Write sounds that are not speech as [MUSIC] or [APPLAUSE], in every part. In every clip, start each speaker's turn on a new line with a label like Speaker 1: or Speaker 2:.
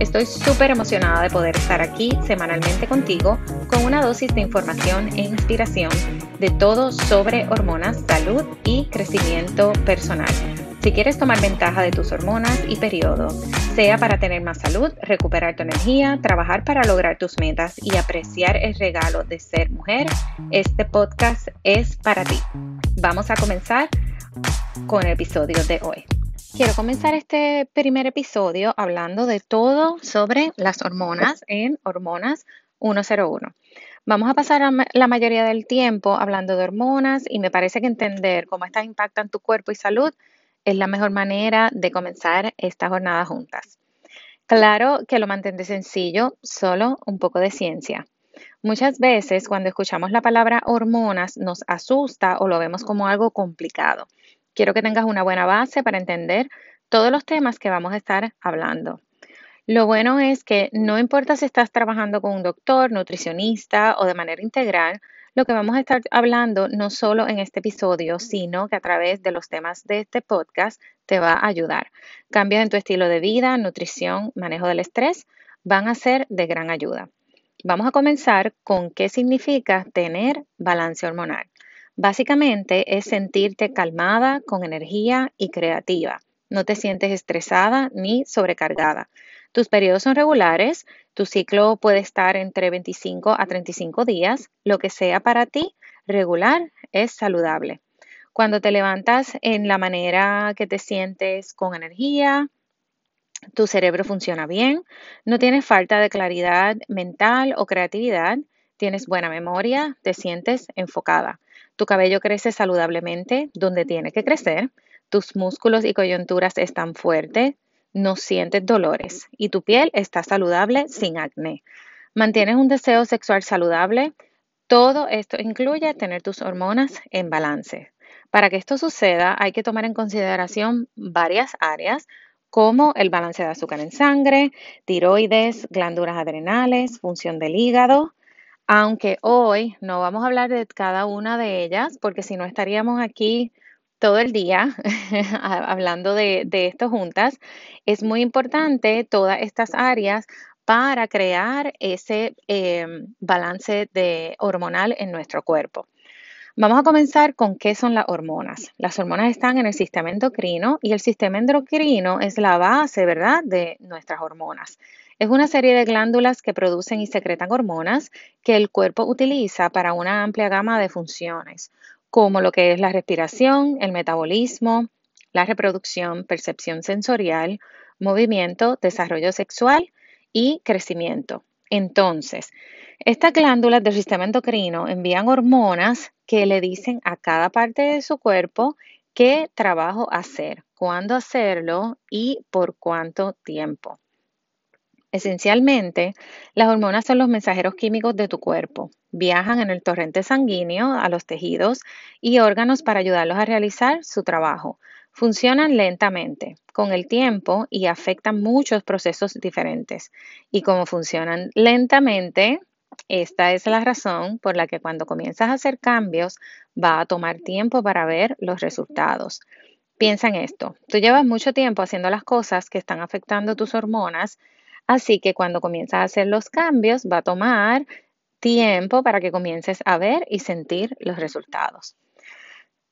Speaker 1: Estoy súper emocionada de poder estar aquí semanalmente contigo con una dosis de información e inspiración de todo sobre hormonas, salud y crecimiento personal. Si quieres tomar ventaja de tus hormonas y periodo, sea para tener más salud, recuperar tu energía, trabajar para lograr tus metas y apreciar el regalo de ser mujer, este podcast es para ti. Vamos a comenzar con el episodio de hoy. Quiero comenzar este primer episodio hablando de todo sobre las hormonas en Hormonas 101. Vamos a pasar la mayoría del tiempo hablando de hormonas y me parece que entender cómo estas impactan tu cuerpo y salud es la mejor manera de comenzar esta jornada juntas. Claro que lo mantendré sencillo, solo un poco de ciencia. Muchas veces cuando escuchamos la palabra hormonas nos asusta o lo vemos como algo complicado. Quiero que tengas una buena base para entender todos los temas que vamos a estar hablando. Lo bueno es que no importa si estás trabajando con un doctor, nutricionista o de manera integral, lo que vamos a estar hablando no solo en este episodio, sino que a través de los temas de este podcast te va a ayudar. Cambios en tu estilo de vida, nutrición, manejo del estrés van a ser de gran ayuda. Vamos a comenzar con qué significa tener balance hormonal. Básicamente es sentirte calmada, con energía y creativa. No te sientes estresada ni sobrecargada. Tus periodos son regulares, tu ciclo puede estar entre 25 a 35 días, lo que sea para ti regular es saludable. Cuando te levantas en la manera que te sientes con energía, tu cerebro funciona bien, no tienes falta de claridad mental o creatividad, tienes buena memoria, te sientes enfocada. Tu cabello crece saludablemente donde tiene que crecer, tus músculos y coyunturas están fuertes, no sientes dolores y tu piel está saludable sin acné. Mantienes un deseo sexual saludable. Todo esto incluye tener tus hormonas en balance. Para que esto suceda hay que tomar en consideración varias áreas como el balance de azúcar en sangre, tiroides, glándulas adrenales, función del hígado, aunque hoy no vamos a hablar de cada una de ellas, porque si no estaríamos aquí todo el día [LAUGHS] hablando de, esto juntas, es muy importante todas estas áreas para crear ese em, balance de hormonal en nuestro cuerpo. Vamos a comenzar con qué son las hormonas. Las hormonas están en el sistema endocrino y el sistema endocrino es la base, ¿verdad?, de nuestras hormonas. Es una serie de glándulas que producen y secretan hormonas que el cuerpo utiliza para una amplia gama de funciones, como lo que es la respiración, el metabolismo, la reproducción, percepción sensorial, movimiento, desarrollo sexual y crecimiento. Entonces, estas glándulas del sistema endocrino envían hormonas que le dicen a cada parte de su cuerpo qué trabajo hacer, cuándo hacerlo y por cuánto tiempo. Esencialmente, las hormonas son los mensajeros químicos de tu cuerpo. Viajan en el torrente sanguíneo a los tejidos y órganos para ayudarlos a realizar su trabajo. Funcionan lentamente, con el tiempo y afectan muchos procesos diferentes. Y como funcionan lentamente, esta es la razón por la que cuando comienzas a hacer cambios va a tomar tiempo para ver los resultados. Piensa en esto, tú llevas mucho tiempo haciendo las cosas que están afectando tus hormonas Así que cuando comienzas a hacer los cambios, va a tomar tiempo para que comiences a ver y sentir los resultados.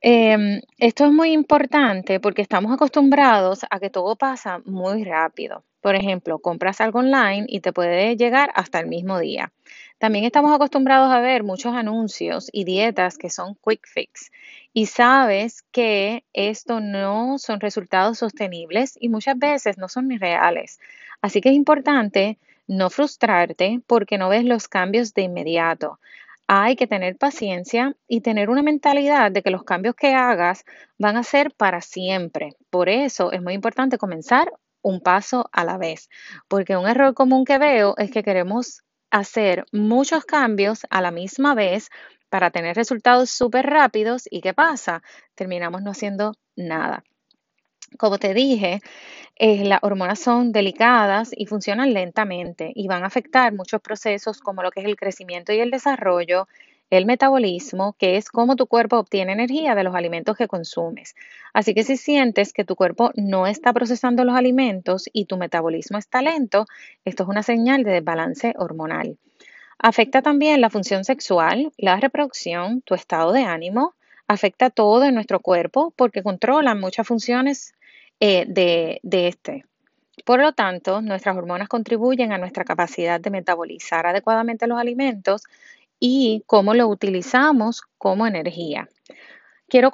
Speaker 1: Em, esto es muy importante porque estamos acostumbrados a que todo pasa muy rápido. Por ejemplo, compras algo online y te puede llegar hasta el mismo día. También estamos acostumbrados a ver muchos anuncios y dietas que son quick fix y sabes que esto no son resultados sostenibles y muchas veces no son ni reales. Así que es importante no frustrarte porque no ves los cambios de inmediato. Hay que tener paciencia y tener una mentalidad de que los cambios que hagas van a ser para siempre. Por eso es muy importante comenzar un paso a la vez, porque un error común que veo es que queremos hacer muchos cambios a la misma vez para tener resultados súper rápidos y ¿qué pasa? Terminamos no haciendo nada. Como te dije, eh, las hormonas son delicadas y funcionan lentamente y van a afectar muchos procesos como lo que es el crecimiento y el desarrollo, el metabolismo, que es cómo tu cuerpo obtiene energía de los alimentos que consumes. Así que si sientes que tu cuerpo no está procesando los alimentos y tu metabolismo está lento, esto es una señal de desbalance hormonal. Afecta también la función sexual, la reproducción, tu estado de ánimo, afecta todo en nuestro cuerpo porque controla muchas funciones eh, de, de este. Por lo tanto, nuestras hormonas contribuyen a nuestra capacidad de metabolizar adecuadamente los alimentos y cómo lo utilizamos como energía. Quiero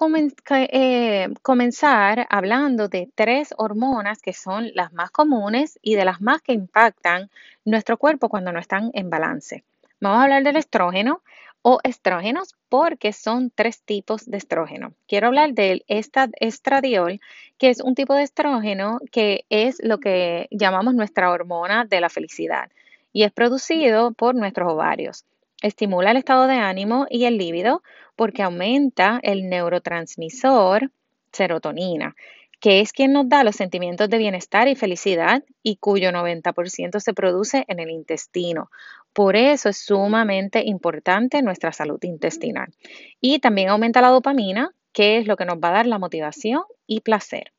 Speaker 1: eh, comenzar hablando de tres hormonas que son las más comunes y de las más que impactan nuestro cuerpo cuando no están en balance. Vamos a hablar del estrógeno o estrógenos porque son tres tipos de estrógeno. Quiero hablar del estradiol, que es un tipo de estrógeno que es lo que llamamos nuestra hormona de la felicidad y es producido por nuestros ovarios. Estimula el estado de ánimo y el líbido porque aumenta el neurotransmisor serotonina, que es quien nos da los sentimientos de bienestar y felicidad y cuyo 90% se produce en el intestino. Por eso es sumamente importante nuestra salud intestinal. Y también aumenta la dopamina, que es lo que nos va a dar la motivación y placer.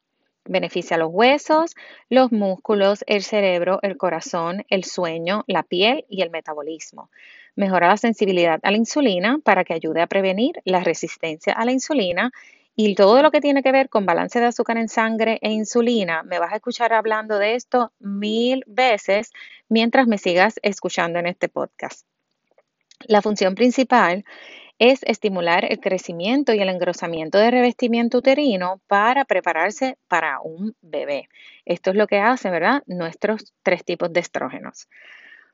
Speaker 1: Beneficia los huesos, los músculos, el cerebro, el corazón, el sueño, la piel y el metabolismo. Mejora la sensibilidad a la insulina para que ayude a prevenir la resistencia a la insulina y todo lo que tiene que ver con balance de azúcar en sangre e insulina. Me vas a escuchar hablando de esto mil veces mientras me sigas escuchando en este podcast. La función principal es estimular el crecimiento y el engrosamiento de revestimiento uterino para prepararse para un bebé. Esto es lo que hace, ¿verdad? Nuestros tres tipos de estrógenos.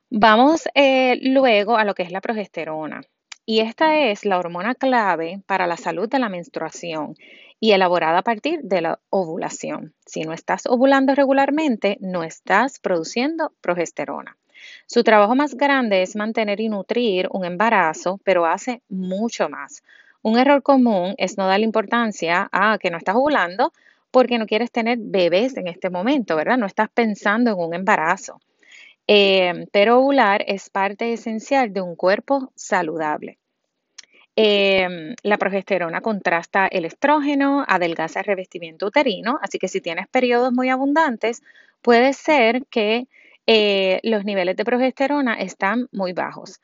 Speaker 1: Vamos eh, luego a lo que es la progesterona. Y esta es la hormona clave para la salud de la menstruación y elaborada a partir de la ovulación. Si no estás ovulando regularmente, no estás produciendo progesterona. Su trabajo más grande es mantener y nutrir un embarazo, pero hace mucho más. Un error común es no darle importancia a que no estás ovulando porque no quieres tener bebés en este momento, ¿verdad? No estás pensando en un embarazo. Eh, pero ovular es parte esencial de un cuerpo saludable. Eh, la progesterona contrasta el estrógeno, adelgaza el revestimiento uterino, así que si tienes periodos muy abundantes, puede ser que eh, los niveles de progesterona están muy bajos.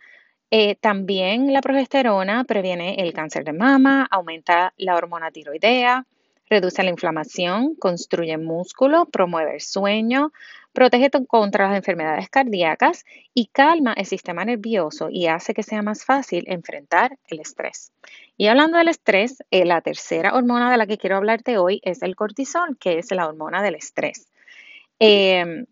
Speaker 1: Eh, también la progesterona previene el cáncer de mama, aumenta la hormona tiroidea, reduce la inflamación, construye músculo, promueve el sueño, protege contra las enfermedades cardíacas y calma el sistema nervioso y hace que sea más fácil enfrentar el estrés. Y hablando del estrés, eh, la tercera hormona de la que quiero hablarte hoy es el cortisol, que es la hormona del estrés. Em,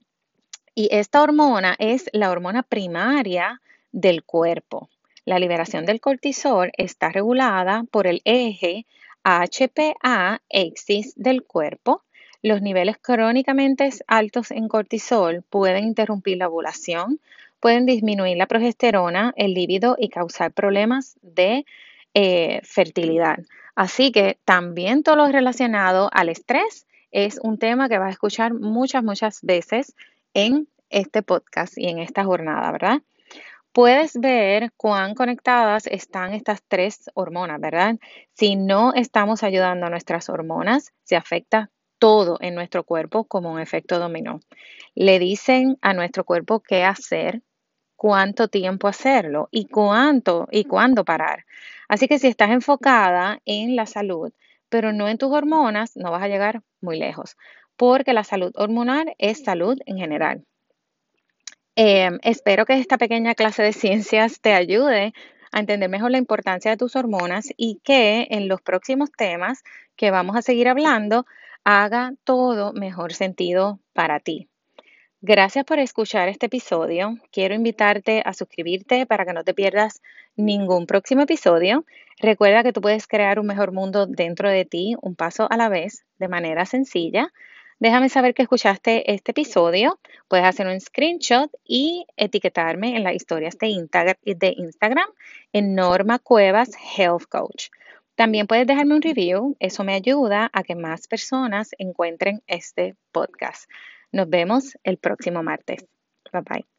Speaker 1: y esta hormona es la hormona primaria del cuerpo. La liberación del cortisol está regulada por el eje HPA-axis del cuerpo. Los niveles crónicamente altos en cortisol pueden interrumpir la ovulación, pueden disminuir la progesterona, el líbido y causar problemas de eh, fertilidad. Así que también todo lo relacionado al estrés es un tema que vas a escuchar muchas, muchas veces en este podcast y en esta jornada, ¿verdad? Puedes ver cuán conectadas están estas tres hormonas, ¿verdad? Si no estamos ayudando a nuestras hormonas, se afecta todo en nuestro cuerpo como un efecto dominó. Le dicen a nuestro cuerpo qué hacer, cuánto tiempo hacerlo y cuánto y cuándo parar. Así que si estás enfocada en la salud, pero no en tus hormonas, no vas a llegar muy lejos, porque la salud hormonal es salud en general. Em, espero que esta pequeña clase de ciencias te ayude a entender mejor la importancia de tus hormonas y que en los próximos temas que vamos a seguir hablando haga todo mejor sentido para ti. Gracias por escuchar este episodio. Quiero invitarte a suscribirte para que no te pierdas ningún próximo episodio. Recuerda que tú puedes crear un mejor mundo dentro de ti, un paso a la vez, de manera sencilla. Déjame saber que escuchaste este episodio. Puedes hacer un screenshot y etiquetarme en las historias de Instagram en Norma Cuevas Health Coach. También puedes dejarme un review, eso me ayuda a que más personas encuentren este podcast. Nos vemos el próximo martes. Bye bye.